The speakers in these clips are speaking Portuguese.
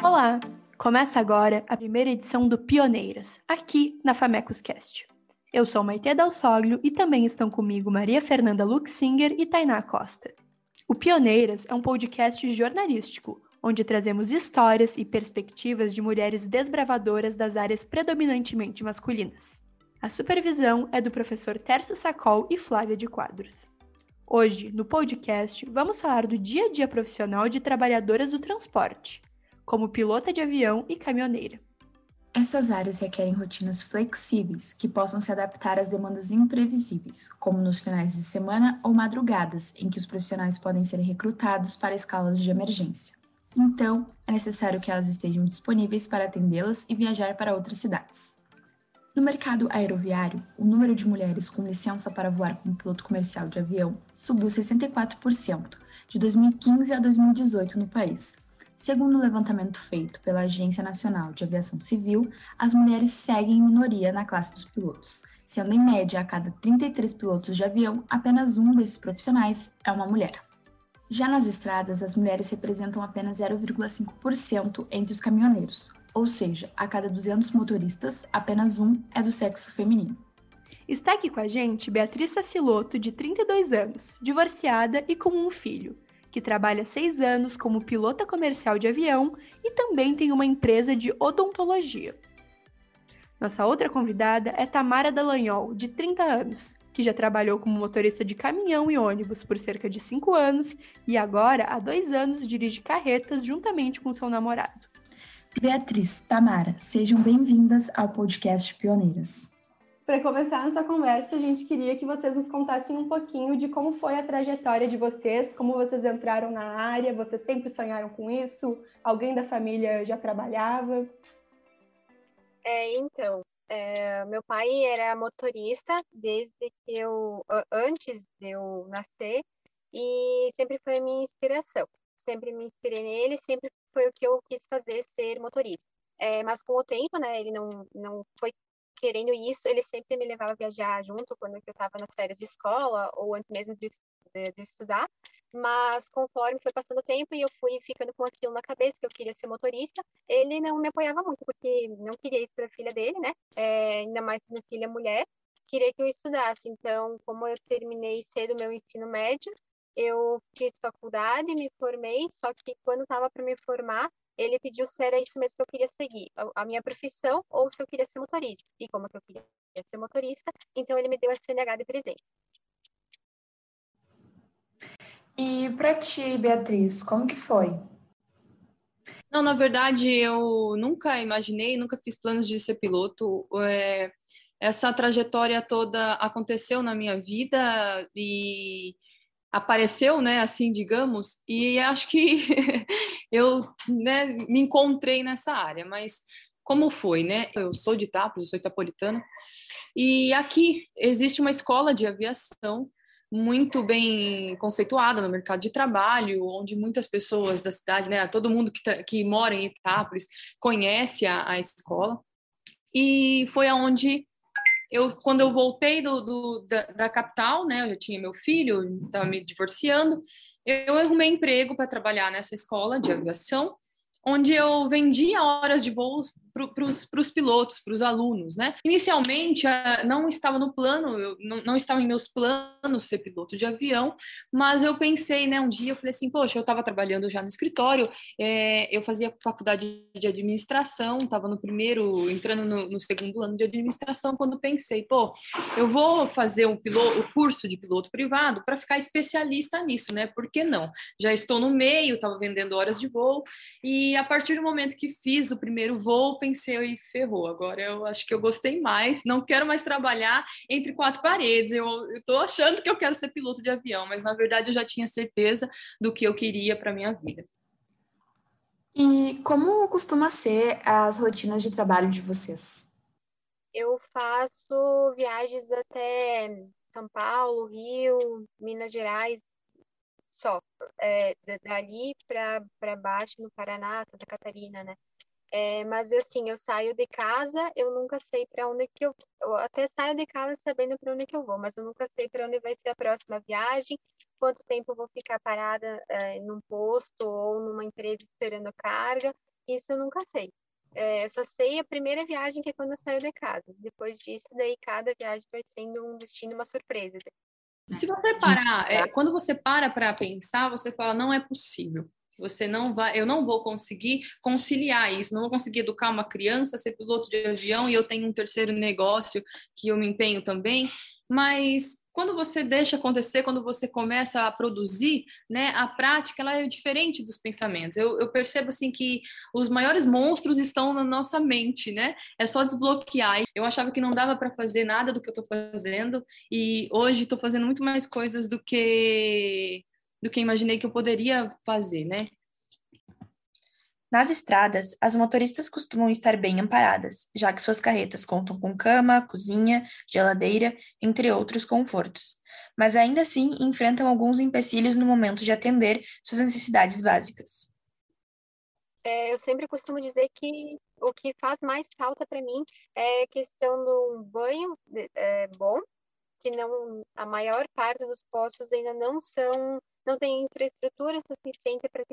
Olá! Começa agora a primeira edição do Pioneiras, aqui na Famecos Cast. Eu sou Maite Dalsoglio e também estão comigo Maria Fernanda Luxinger e Tainá Costa. O Pioneiras é um podcast jornalístico, onde trazemos histórias e perspectivas de mulheres desbravadoras das áreas predominantemente masculinas. A supervisão é do professor Tércio Sacol e Flávia de Quadros. Hoje, no podcast, vamos falar do dia a dia profissional de trabalhadoras do transporte, como pilota de avião e caminhoneira. Essas áreas requerem rotinas flexíveis que possam se adaptar às demandas imprevisíveis, como nos finais de semana ou madrugadas, em que os profissionais podem ser recrutados para escalas de emergência. Então, é necessário que elas estejam disponíveis para atendê-las e viajar para outras cidades. No mercado aeroviário, o número de mulheres com licença para voar como piloto comercial de avião subiu 64% de 2015 a 2018 no país. Segundo o um levantamento feito pela Agência Nacional de Aviação Civil, as mulheres seguem em minoria na classe dos pilotos, sendo em média a cada 33 pilotos de avião, apenas um desses profissionais é uma mulher. Já nas estradas, as mulheres representam apenas 0,5% entre os caminhoneiros, ou seja, a cada 200 motoristas, apenas um é do sexo feminino. Está aqui com a gente Beatriz Saciloto, de 32 anos, divorciada e com um filho, que trabalha seis anos como pilota comercial de avião e também tem uma empresa de odontologia. Nossa outra convidada é Tamara Dallagnol, de 30 anos, que já trabalhou como motorista de caminhão e ônibus por cerca de cinco anos e agora, há dois anos, dirige carretas juntamente com seu namorado. Beatriz, Tamara, sejam bem-vindas ao podcast Pioneiras. Para começar nossa conversa, a gente queria que vocês nos contassem um pouquinho de como foi a trajetória de vocês, como vocês entraram na área, vocês sempre sonharam com isso? Alguém da família já trabalhava? É, então, é, meu pai era motorista desde que eu, antes de eu nascer, e sempre foi a minha inspiração. Sempre me inspirei nele, sempre foi o que eu quis fazer, ser motorista. É, mas com o tempo, né, ele não, não foi querendo isso, ele sempre me levava a viajar junto quando eu estava nas férias de escola ou antes mesmo de, de, de, estudar. Mas conforme foi passando o tempo e eu fui ficando com aquilo na cabeça que eu queria ser motorista, ele não me apoiava muito porque não queria isso para a filha dele, né? É, ainda mais minha filha mulher, queria que eu estudasse. Então, como eu terminei cedo meu ensino médio, eu fiz faculdade, me formei, só que quando estava para me formar, ele pediu se era isso mesmo que eu queria seguir, a minha profissão ou se eu queria ser motorista. E como eu queria ser motorista, então ele me deu a CNH de presente. E para ti, Beatriz, como que foi? Não, na verdade, eu nunca imaginei, nunca fiz planos de ser piloto. É, essa trajetória toda aconteceu na minha vida e apareceu, né, assim, digamos, e acho que eu, né, me encontrei nessa área, mas como foi, né? Eu sou de Itapos, eu sou itapolitana, e aqui existe uma escola de aviação muito bem conceituada no mercado de trabalho, onde muitas pessoas da cidade, né, todo mundo que, que mora em Itápolis conhece a, a escola, e foi aonde eu quando eu voltei do, do da, da, capital, né, eu já tinha meu filho, estava me divorciando, eu arrumei emprego para trabalhar nessa escola de aviação, onde eu vendia horas de voos para os pilotos, para os alunos, né? Inicialmente não estava no plano, não, não estava em meus planos ser piloto de avião, mas eu pensei, né? Um dia eu falei assim, poxa, eu estava trabalhando já no escritório, é, eu fazia faculdade de administração, estava no primeiro, entrando no, no, segundo ano de administração, quando pensei, pô, eu vou fazer um piloto, o curso de piloto privado para ficar especialista nisso, né? Por que não? Já estou no meio, estava vendendo horas de voo e a partir do momento que fiz o primeiro voo pensei e ferrou. Agora eu acho que eu gostei mais, não quero mais trabalhar entre quatro paredes. Eu estou achando que eu quero ser piloto de avião, mas na verdade eu já tinha certeza do que eu queria para minha vida. E como costuma ser as rotinas de trabalho de vocês? Eu faço viagens até São Paulo, Rio, Minas Gerais, só. É, dali para baixo, no Paraná, Santa Catarina, né? É, mas assim, eu saio de casa, eu nunca sei para onde que eu, eu até saio de casa sabendo para onde que eu vou, mas eu nunca sei para onde vai ser a próxima viagem, quanto tempo eu vou ficar parada é, num posto ou numa empresa esperando carga. isso eu nunca sei. É, só sei a primeira viagem, que é quando eu saio de casa. Depois disso, daí cada viagem vai sendo um destino, uma surpresa. Se você parar, é, quando você para para pensar, você fala, não é possível. Você não vai, eu não vou conseguir conciliar isso, não vou conseguir educar uma criança, ser piloto de avião e eu tenho um terceiro negócio que eu me empenho também. Mas quando você deixa acontecer, quando você começa a produzir, né, a prática ela é diferente dos pensamentos. Eu, eu percebo assim que os maiores monstros estão na nossa mente, né? É só desbloquear. Eu achava que não dava para fazer nada do que eu estou fazendo e hoje estou fazendo muito mais coisas do que do que imaginei que eu poderia fazer, né? Nas estradas, as motoristas costumam estar bem amparadas, já que suas carretas contam com cama, cozinha, geladeira, entre outros confortos. Mas ainda assim enfrentam alguns empecilhos no momento de atender suas necessidades básicas. É, eu sempre costumo dizer que o que faz mais falta para mim é questão do banho é, bom, que não a maior parte dos postos ainda não são, não tem infraestrutura suficiente para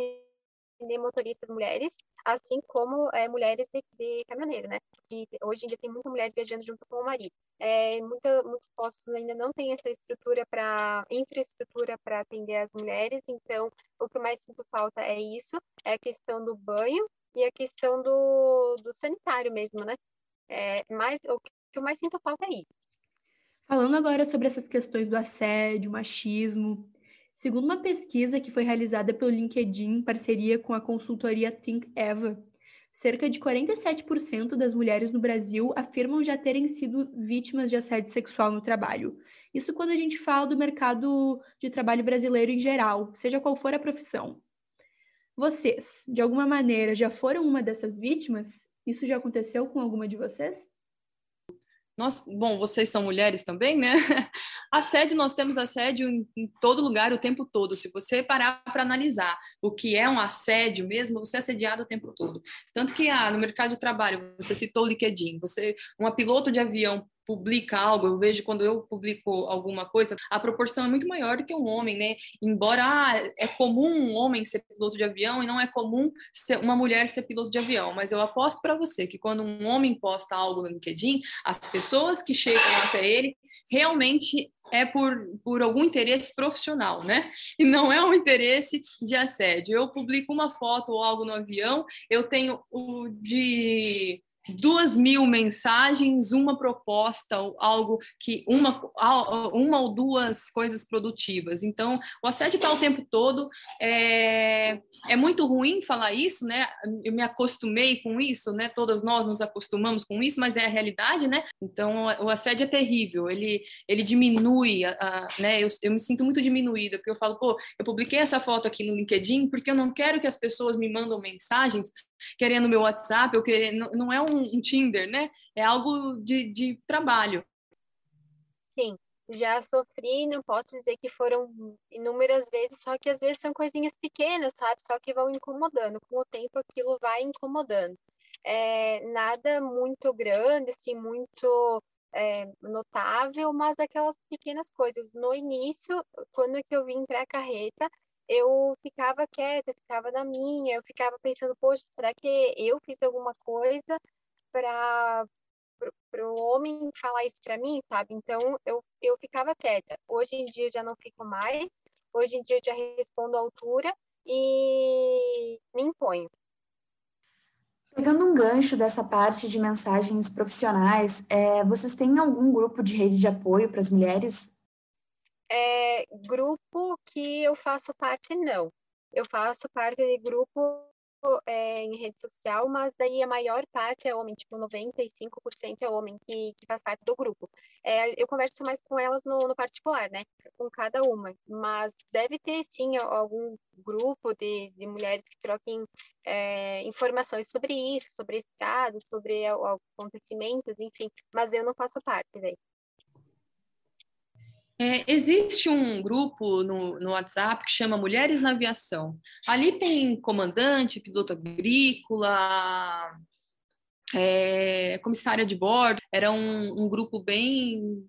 atender motoristas mulheres, assim como é, mulheres de, de, caminhoneiro, né? Que hoje em dia tem muita mulher viajando junto com o marido. É, muita, muitos postos ainda não têm essa estrutura para infraestrutura para atender as mulheres, então o que mais sinto falta é isso, é a questão do banho e a questão do, do sanitário mesmo, né? É, mais, o que eu mais sinto falta é isso. Falando agora sobre essas questões do assédio, machismo, Segundo uma pesquisa que foi realizada pelo LinkedIn em parceria com a consultoria Think Eva, cerca de 47% das mulheres no Brasil afirmam já terem sido vítimas de assédio sexual no trabalho. Isso quando a gente fala do mercado de trabalho brasileiro em geral, seja qual for a profissão. Vocês, de alguma maneira, já foram uma dessas vítimas? Isso já aconteceu com alguma de vocês? Nós, bom, vocês são mulheres também, né? Assédio, nós temos assédio em, em todo lugar o tempo todo. Se você parar para analisar o que é um assédio mesmo, você é assediado o tempo todo. Tanto que ah, no mercado de trabalho, você citou o LinkedIn, você, uma piloto de avião publica algo, eu vejo quando eu publico alguma coisa, a proporção é muito maior do que um homem, né? Embora ah, é comum um homem ser piloto de avião e não é comum uma mulher ser piloto de avião, mas eu aposto para você que quando um homem posta algo no LinkedIn, as pessoas que chegam até ele realmente é por, por algum interesse profissional, né? E não é um interesse de assédio. Eu publico uma foto ou algo no avião, eu tenho o de duas mil mensagens, uma proposta, algo que uma, uma ou duas coisas produtivas. Então, o assédio está o tempo todo. É, é muito ruim falar isso, né? Eu me acostumei com isso, né? Todas nós nos acostumamos com isso, mas é a realidade, né? Então, o assédio é terrível. Ele, ele diminui, a, a, né? Eu, eu me sinto muito diminuída, porque eu falo, pô, eu publiquei essa foto aqui no LinkedIn porque eu não quero que as pessoas me mandam mensagens querendo meu WhatsApp, eu querendo, não é um, um Tinder, né? É algo de, de trabalho. Sim, já sofri, não posso dizer que foram inúmeras vezes, só que às vezes são coisinhas pequenas, sabe? Só que vão incomodando. Com o tempo aquilo vai incomodando. É, nada muito grande, assim, muito é, notável, mas aquelas pequenas coisas. No início, quando que eu vim para a carreta, eu ficava quieta, ficava na minha, eu ficava pensando, poxa, será que eu fiz alguma coisa para o homem falar isso para mim, sabe? Então eu, eu ficava quieta. Hoje em dia eu já não fico mais, hoje em dia eu já respondo à altura e me imponho. Pegando um gancho dessa parte de mensagens profissionais, é, vocês têm algum grupo de rede de apoio para as mulheres é, grupo que eu faço parte, não. Eu faço parte de grupo é, em rede social, mas daí a maior parte é homem, tipo 95% é homem que, que faz parte do grupo. É, eu converso mais com elas no, no, particular, né? Com cada uma. Mas deve ter sim algum grupo de, de mulheres que troquem é, informações sobre isso, sobre estrada, sobre acontecimentos, enfim. Mas eu não faço parte daí. É, existe um grupo no, no WhatsApp que chama Mulheres na Aviação. Ali tem comandante, piloto agrícola, é, comissária de bordo. Era um, um grupo bem,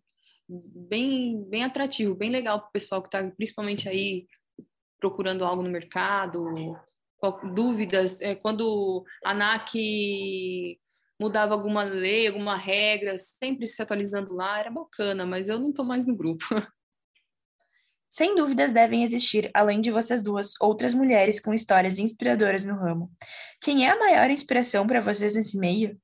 bem, bem atrativo, bem legal para o pessoal que está principalmente aí procurando algo no mercado, dúvidas, é, quando a ANAC mudava alguma lei, alguma regra, sempre se atualizando lá, era bacana, mas eu não estou mais no grupo. Sem dúvidas devem existir, além de vocês duas, outras mulheres com histórias inspiradoras no ramo. Quem é a maior inspiração para vocês nesse meio?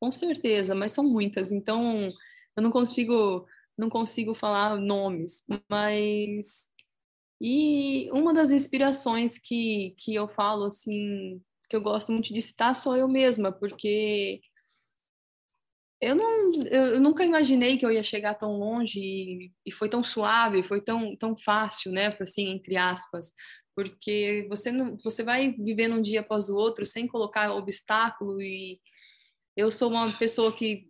Com certeza, mas são muitas, então eu não consigo não consigo falar nomes, mas e uma das inspirações que, que eu falo assim, que eu gosto muito de citar sou eu mesma, porque eu, não, eu nunca imaginei que eu ia chegar tão longe e, e foi tão suave, foi tão, tão fácil, né, assim, entre aspas, porque você não, você vai vivendo um dia após o outro sem colocar obstáculo e eu sou uma pessoa que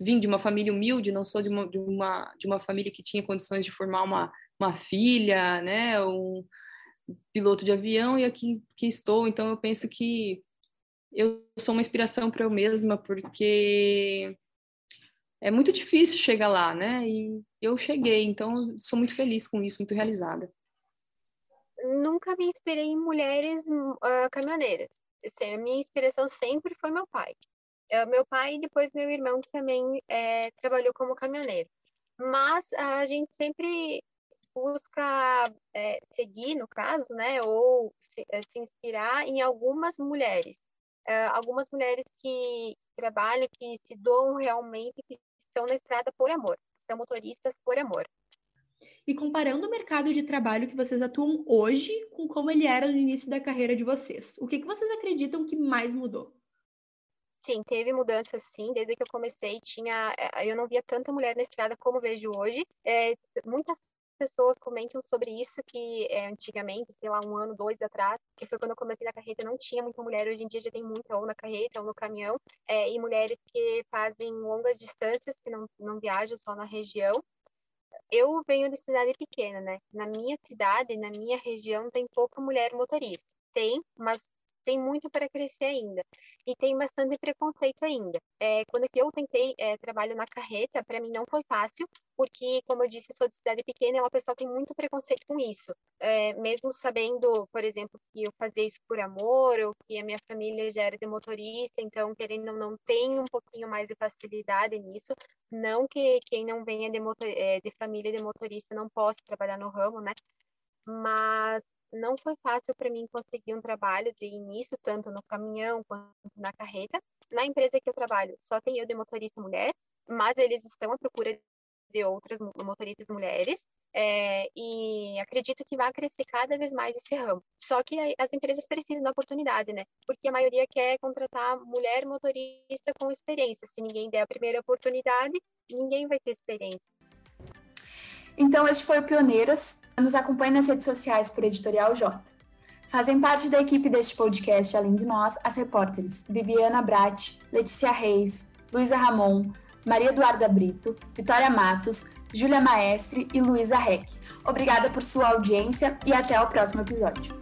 vim de uma família humilde, não sou de uma, de uma, de uma família que tinha condições de formar uma, uma filha, né, um piloto de avião e aqui que estou, então eu penso que eu sou uma inspiração para eu mesma, porque é muito difícil chegar lá, né? E eu cheguei, então sou muito feliz com isso, muito realizada. Nunca me inspirei em mulheres uh, caminhoneiras. Assim, a minha inspiração sempre foi meu pai. Uh, meu pai e depois meu irmão, que também é, trabalhou como caminhoneiro. Mas a gente sempre busca é, seguir, no caso, né, ou se, se inspirar em algumas mulheres uh, algumas mulheres que trabalham, que se doam realmente, que estão na estrada por amor, são motoristas por amor. E comparando o mercado de trabalho que vocês atuam hoje com como ele era no início da carreira de vocês, o que, que vocês acreditam que mais mudou? Sim, teve mudanças sim. Desde que eu comecei, tinha, eh, eu não via tanta mulher na estrada como vejo hoje. É, muitas pessoas comentam sobre isso que é, antigamente, sei lá, um ano, dois atrás, que foi quando eu comecei na carreta, não tinha muita mulher. Hoje em dia já tem muita, ou na carreta, ou no caminhão, é, e mulheres que fazem longas distâncias, que não, não viajam só na região. Eu venho de cidade pequena, né? Na minha cidade, na minha região, tem pouca mulher motorista. Tem, mas tem muito para crescer ainda e tem bastante preconceito ainda. É, quando eu tentei é, trabalho na carreta, para mim não foi fácil, porque, como eu disse, sou de cidade pequena e o pessoal tem muito preconceito com isso. É, mesmo sabendo, por exemplo, que eu fazia isso por amor, ou que a minha família já era de motorista, então, querendo ou não, tem um pouquinho mais de facilidade nisso. Não que quem não venha de, motor, é, de família de motorista não possa trabalhar no ramo, né? Mas não foi fácil para mim conseguir um trabalho de início, tanto no caminhão quanto na carreta. Na empresa que eu trabalho, só tem eu de motorista mulher, mas eles estão à procura de outras motoristas mulheres. É, e acredito que vai crescer cada vez mais esse ramo. Só que as empresas precisam da oportunidade, né? Porque a maioria quer contratar mulher motorista com experiência. Se ninguém der a primeira oportunidade, ninguém vai ter experiência. Então, este foi o Pioneiras. Nos acompanhe nas redes sociais por Editorial J. Fazem parte da equipe deste podcast, além de nós, as repórteres Bibiana Brat, Letícia Reis, Luísa Ramon, Maria Eduarda Brito, Vitória Matos, Júlia Maestre e Luísa Reck. Obrigada por sua audiência e até o próximo episódio.